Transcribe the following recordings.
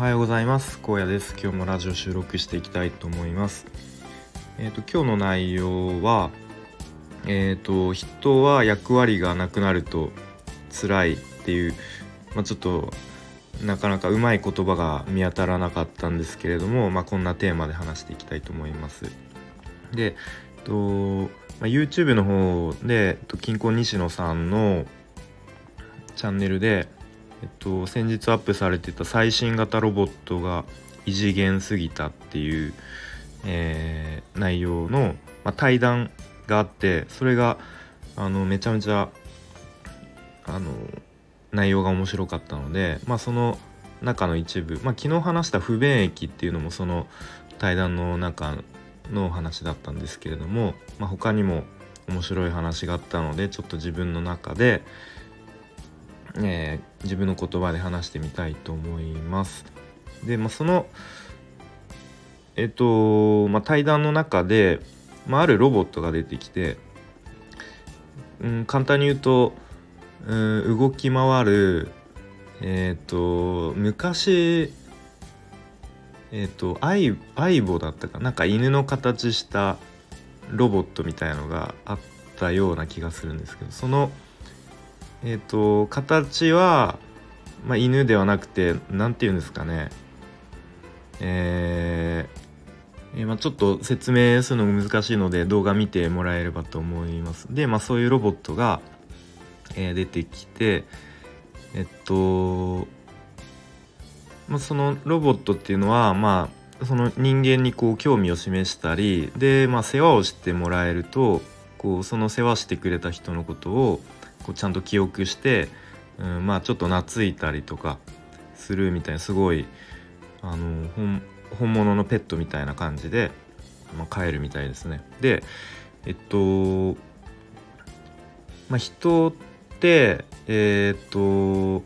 はようございます。荒野です。今日もラジオ収録していきたいと思います。えっ、ー、と今日の内容はえっ、ー、と人は役割がなくなると辛いっていうまあ、ちょっとなかなかうまい言葉が見当たらなかったんですけれども、まあ、こんなテーマで話していきたいと思います。で、えっとまあ、YouTube の方で、えっと、金婚西野さんのチャンネルで、えっと、先日アップされてた最新型ロボットが異次元すぎたっていう、えー、内容の、まあ、対談があってそれがあのめちゃめちゃあの内容が面白かったので、まあ、その中の一部、まあ、昨日話した不便益っていうのもその対談の中の話だったんですけれども、まあ、他にも面白い話があったのでちょっと自分の中で、えー、自分の言葉で話してみたいと思います。で、まあ、そのえっと、まあ、対談の中で、まあ、あるロボットが出てきて、うん、簡単に言うとうん動き回るえっ、と昔えっ、とアイアイボだったかな？んか犬の形したロボットみたいのがあったような気がするんですけどそのえっ、ー、と形は、まあ、犬ではなくて何て言うんですかねえー、え、まあ、ちょっと説明するのが難しいので動画見てもらえればと思います。で、まあ、そういうロボットがえー、出てきてえっと、まあ、そのロボットっていうのはまあその人間にこう興味を示したりで、まあ、世話をしてもらえるとこうその世話してくれた人のことをこうちゃんと記憶して、うん、まあちょっと懐いたりとかするみたいなすごいあの本物のペットみたいな感じで、まあ、飼えるみたいですね。でえっとまあ人ってえっ、と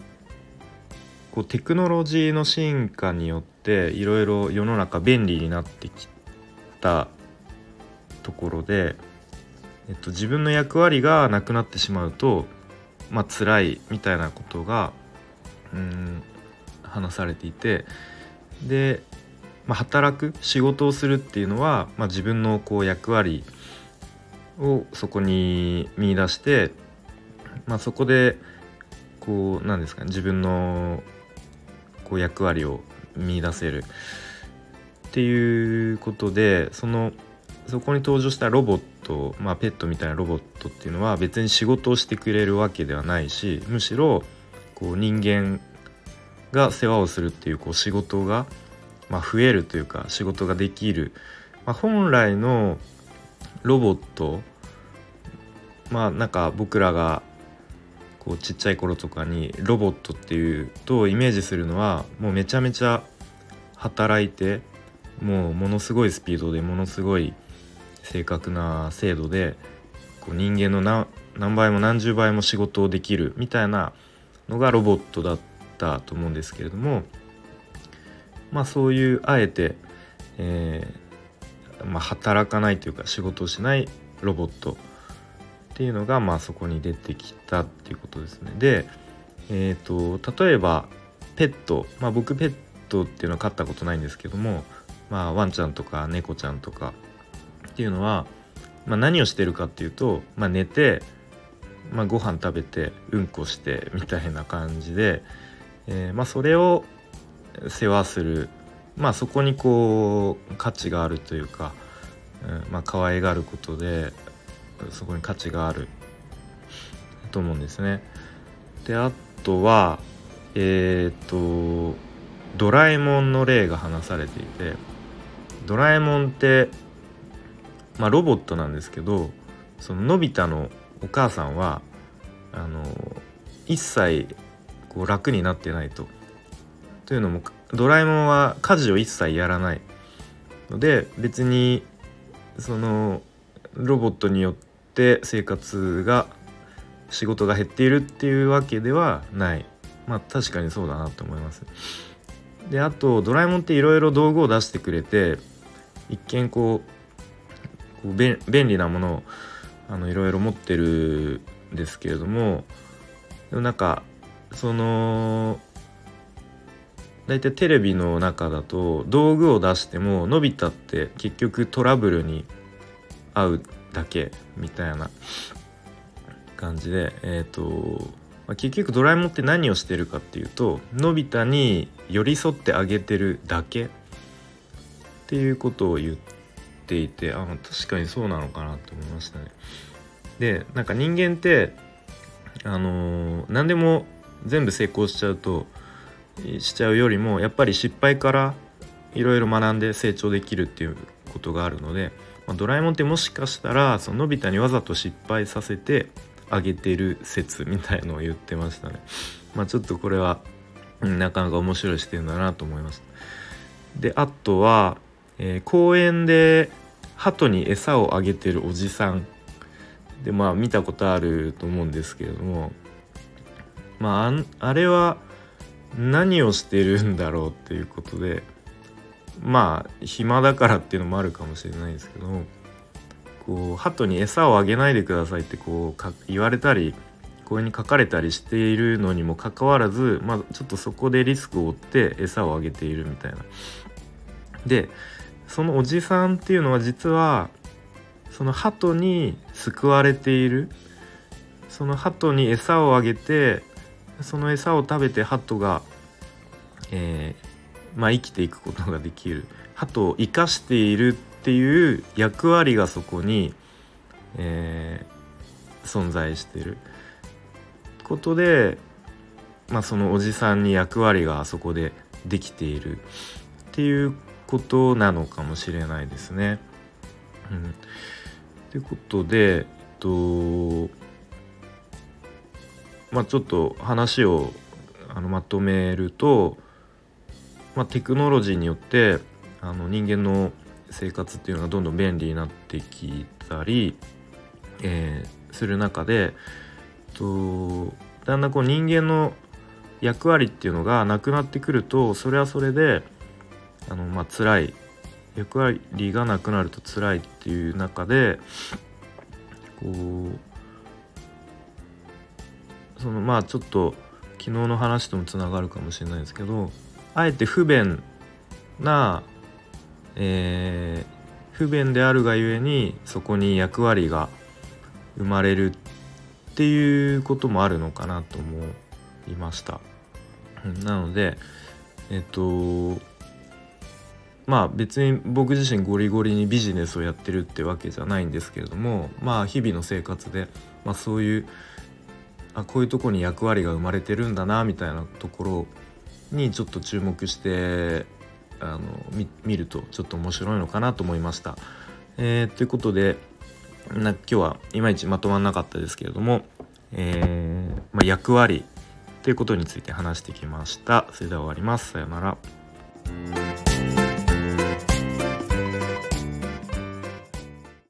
こうテクノロジーの進化によっていろいろ世の中便利になってきたところで、えっと、自分の役割がなくなってしまうとまあ辛いみたいなことがうん話されていてで、まあ、働く仕事をするっていうのは、まあ、自分のこう役割をそこに見出してまあ、そこでこうなんですかね自分のこう役割を見出せる。っていうことでそのそこに登場したロボットト、まあ、ペットみたいなロボットっていうのは別に仕事をしてくれるわけではないしむしろこう人間が世話をするっていうこう仕事が、まあ、増えるというか仕事ができる、まあ、本来のロボットまあなんか僕らがこうちっちゃい頃とかにロボットっていうとイメージするのはもうめちゃめちゃ働いてもうものすごいスピードでものすごい正確な精度でこう人間の何倍も何十倍も仕事をできるみたいなのがロボットだったと思うんですけれどもまあそういうあえて、えーまあ、働かないというか仕事をしないロボットっていうのがまあそこに出てきたっていうことですね。で、えーと、例えばペット、まあ、僕ペットっていうのは飼ったことないんですけども、まあ、ワンちゃんとか猫ちゃんとかっていうのは、まあ、何をしてるかっていうと、まあ、寝て、まあ、ご飯食べてうんこしてみたいな感じで、えー、まあ、それを世話する、まあ、そこにこう価値があるというか、うんまあ可愛がることでそこに価値があると思うんですね。であとはえっ、ー、とドラえもんの例が話されていてドラえもんってまあロボットなんですけどそののび太のお母さんはあの一切こう楽になってないと。というのもドラえもんは家事を一切やらないので別にそのロボットによって生活が仕事が減っているっていうわけではないまあ確かにそうだなと思いますであとドラえもんっていろいろ道具を出してくれて一見こう便利なものをあのいろいろ持ってるんですけれどもでもなんかその大体テレビの中だと道具を出してものび太って結局トラブルに遭うだけみたいな感じでえっ、ー、と、結局ドラえもんって何をしてるかっていうとのび太に寄り添ってあげてるだけっていうことを言っていてあ確かにそうなのかなって思いましたね。でなんか人間ってあのー、何でも全部成功しちゃうとしちゃうよりもやっぱり失敗からいろいろ学んで成長できるっていうことがあるので、まあ、ドラえもんってもしかしたらそののび太にわざと失敗させてあげてる説みたいのを言ってましたね。まあ、ちょっとこれは、うん、なかなか面白い視点だなと思いました。であとは、えー、公園で鳩に餌をあげてるおじさん。でまあ見たことあると思うんですけれども。まああれは何をしてるんだろうっていうことで。まあ暇だからっていうのもあるかもしれないですけどこう鳩に餌をあげないでくださいってこう言われたり公園に書かれたりしているのにもかかわらず、まあ、ちょっとそこでリスクを負って餌をあげているみたいな。でそのおじさんっていうのは実はその鳩に救われている。その鳩に餌をあげてその餌を食べて鳩が、えー、まあ、生きていくことができる。鳩を生かしているっていう役割がそこに、えー、存在してる。ことで、まあ、そのおじさんに役割があそこでできている。っていうことなのかもしれないですね。うん、ってことで、えっとまあ、ちょっと話をあのまとめると、まあ、テクノロジーによってあの人間の生活っていうのがどんどん便利になってきたり、えー、する中でとだんだんこう人間の役割っていうのがなくなってくるとそれはそれであの、まあ辛い役割がなくなると辛いっていう中でこうそのまあちょっと昨日の話ともつながるかもしれないですけどあえて不便な、えー、不便であるがゆえにそこに役割が生まれるっていうこともあるのかなと思いました。なのでえっとまあ別に僕自身ゴリゴリにビジネスをやってるってわけじゃないんですけれどもまあ日々の生活で、まあ、そういうあこういうとこに役割が生まれてるんだなみたいなところにちょっと注目してあの見るとちょっと面白いのかなと思いました。えー、ということでな今日はいまいちまとまんなかったですけれども、えー、まあ、役割ということについて話してきました。それでは終わります。さようなら。